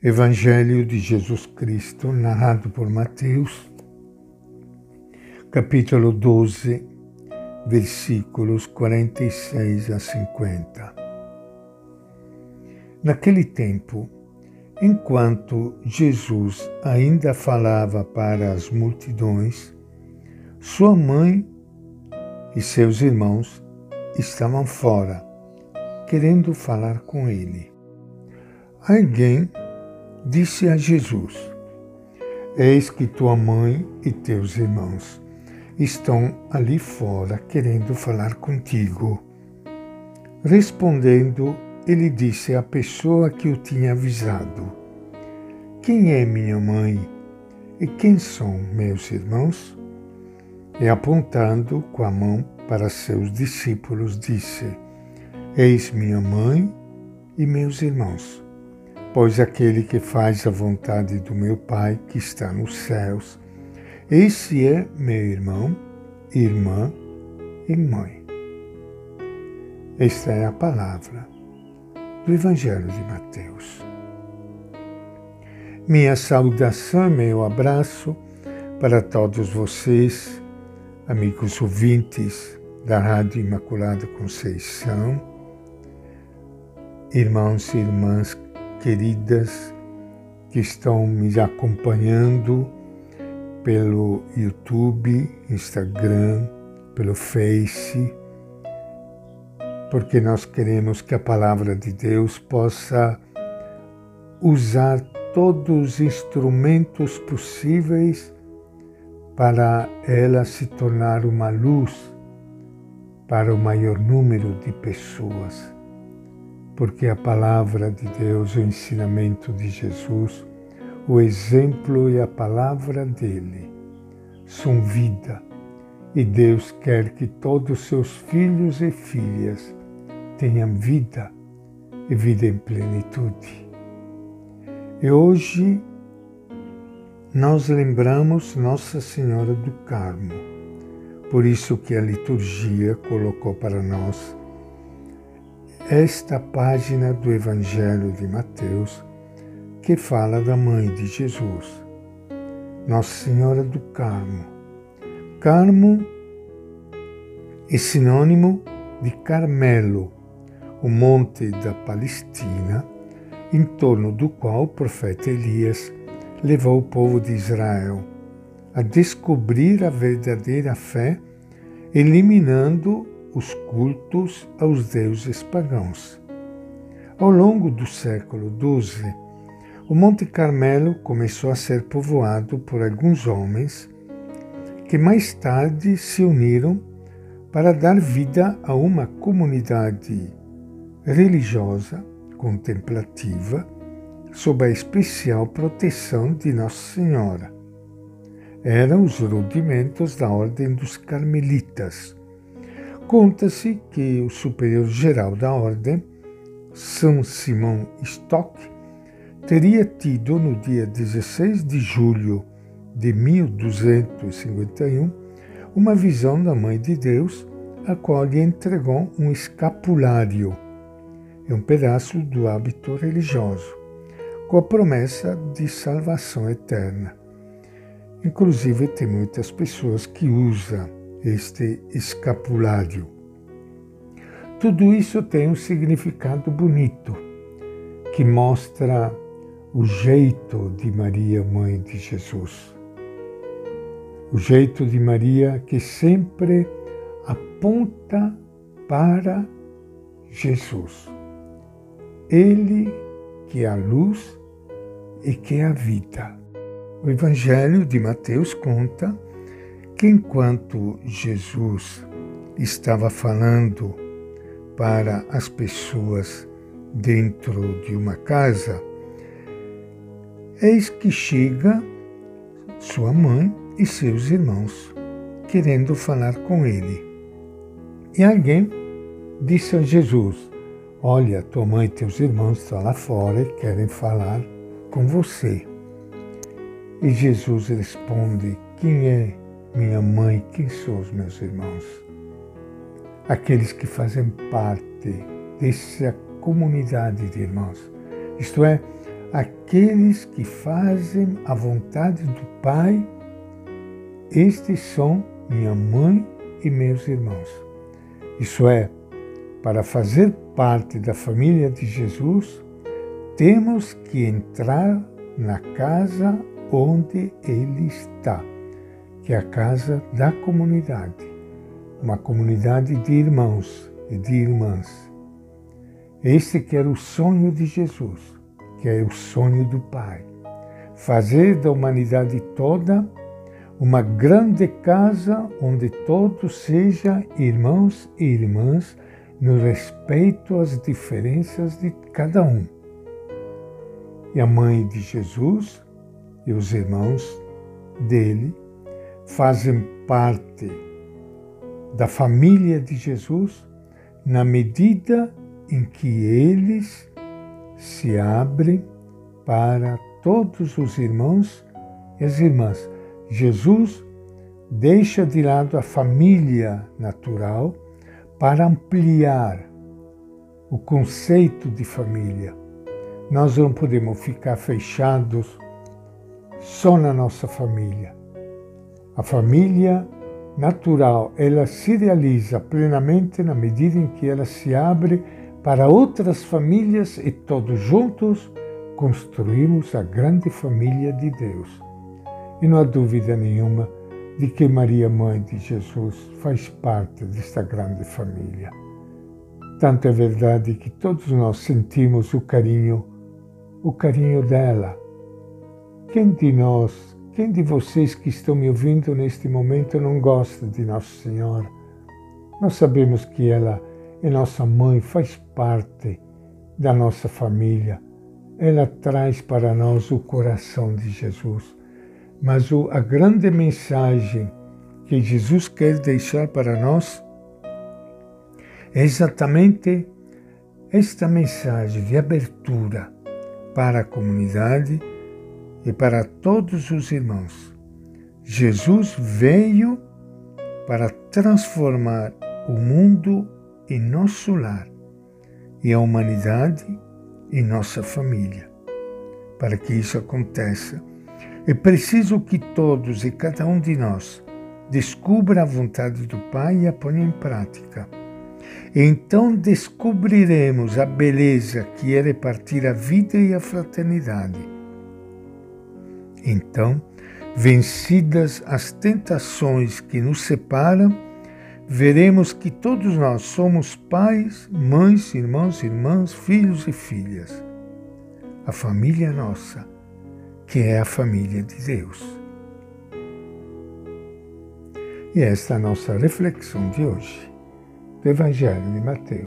Evangelho de Jesus Cristo, narrado por Mateus, capítulo 12, versículos 46 a 50. Naquele tempo, enquanto Jesus ainda falava para as multidões, sua mãe e seus irmãos estavam fora, querendo falar com ele. Alguém disse a Jesus: Eis que tua mãe e teus irmãos estão ali fora querendo falar contigo. Respondendo, ele disse à pessoa que o tinha avisado: Quem é minha mãe e quem são meus irmãos? E apontando com a mão para seus discípulos, disse: Eis minha mãe e meus irmãos pois aquele que faz a vontade do meu Pai que está nos céus, esse é meu irmão, irmã e mãe. Esta é a palavra do Evangelho de Mateus. Minha saudação, meu abraço para todos vocês, amigos ouvintes da Rádio Imaculada Conceição, irmãos e irmãs queridas que estão me acompanhando pelo YouTube, Instagram, pelo Face, porque nós queremos que a palavra de Deus possa usar todos os instrumentos possíveis para ela se tornar uma luz para o maior número de pessoas porque a palavra de Deus, o ensinamento de Jesus, o exemplo e a palavra dele são vida. E Deus quer que todos seus filhos e filhas tenham vida e vida em plenitude. E hoje nós lembramos Nossa Senhora do Carmo, por isso que a liturgia colocou para nós esta página do Evangelho de Mateus que fala da mãe de Jesus, Nossa Senhora do Carmo. Carmo é sinônimo de Carmelo, o monte da Palestina, em torno do qual o profeta Elias levou o povo de Israel a descobrir a verdadeira fé, eliminando os cultos aos deuses pagãos. Ao longo do século XII, o Monte Carmelo começou a ser povoado por alguns homens que mais tarde se uniram para dar vida a uma comunidade religiosa contemplativa sob a especial proteção de Nossa Senhora. Eram os rudimentos da Ordem dos Carmelitas, Conta-se que o superior geral da ordem, São Simão Stock, teria tido no dia 16 de julho de 1251 uma visão da Mãe de Deus, a qual lhe entregou um escapulário e um pedaço do hábito religioso, com a promessa de salvação eterna. Inclusive, tem muitas pessoas que usam este escapulário. Tudo isso tem um significado bonito que mostra o jeito de Maria, mãe de Jesus. O jeito de Maria que sempre aponta para Jesus. Ele que é a luz e que é a vida. O Evangelho de Mateus conta que enquanto Jesus estava falando para as pessoas dentro de uma casa, eis que chega sua mãe e seus irmãos querendo falar com ele. E alguém disse a Jesus: Olha, tua mãe e teus irmãos estão lá fora e querem falar com você. E Jesus responde: Quem é minha mãe, quem são os meus irmãos? Aqueles que fazem parte dessa comunidade de irmãos, isto é, aqueles que fazem a vontade do Pai, estes são minha mãe e meus irmãos. Isso é, para fazer parte da família de Jesus, temos que entrar na casa onde Ele está, que é a casa da comunidade, uma comunidade de irmãos e de irmãs. Este que era o sonho de Jesus, que é o sonho do Pai, fazer da humanidade toda uma grande casa onde todos sejam irmãos e irmãs no respeito às diferenças de cada um. E a mãe de Jesus e os irmãos dele fazem parte da família de Jesus na medida em que eles se abrem para todos os irmãos e as irmãs Jesus deixa de lado a família natural para ampliar o conceito de família. Nós não podemos ficar fechados só na nossa família. A família natural, ela se realiza plenamente na medida em que ela se abre para outras famílias e todos juntos construímos a grande família de Deus. E não há dúvida nenhuma de que Maria, mãe de Jesus, faz parte desta grande família. Tanto é verdade que todos nós sentimos o carinho, o carinho dela. Quem de nós, quem de vocês que estão me ouvindo neste momento não gosta de Nossa Senhora? Nós sabemos que ela é nossa mãe, faz parte da nossa família. Ela traz para nós o coração de Jesus. Mas a grande mensagem que Jesus quer deixar para nós é exatamente esta mensagem de abertura para a comunidade e para todos os irmãos. Jesus veio para transformar o mundo em nosso lar e a humanidade em nossa família. Para que isso aconteça, é preciso que todos e cada um de nós descubra a vontade do Pai e a ponha em prática. Então descobriremos a beleza que é repartir a vida e a fraternidade. Então, vencidas as tentações que nos separam, veremos que todos nós somos pais, mães, irmãos, irmãs, filhos e filhas. A família nossa que é a família de Deus. E esta é a nossa reflexão de hoje, do Evangelho de Mateus.